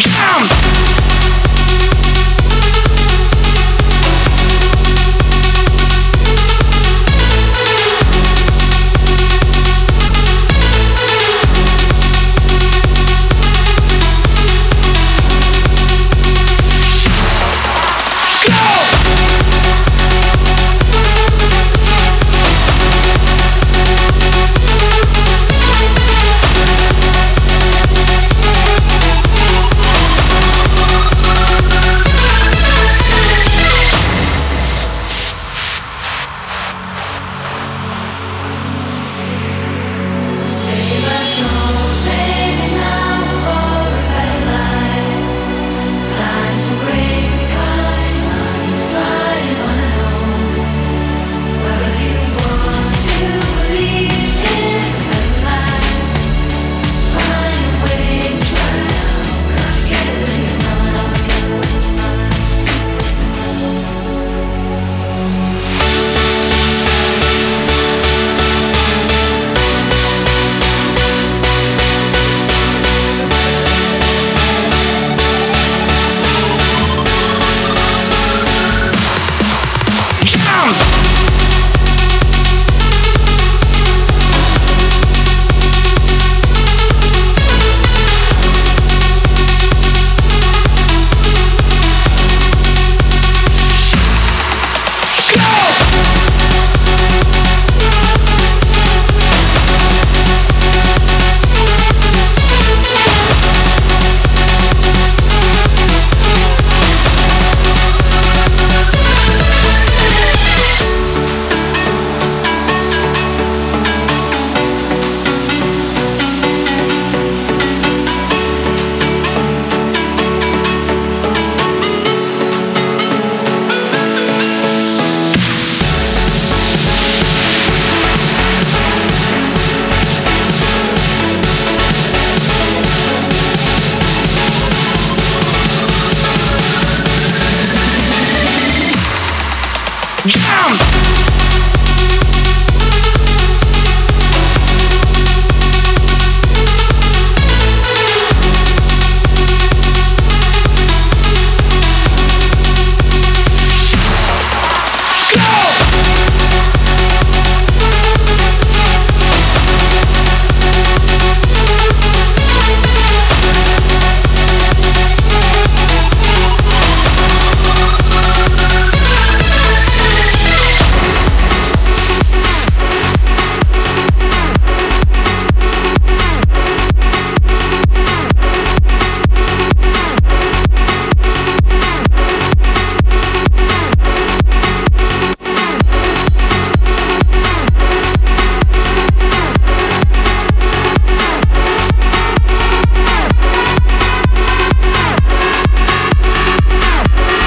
jump. show. jump.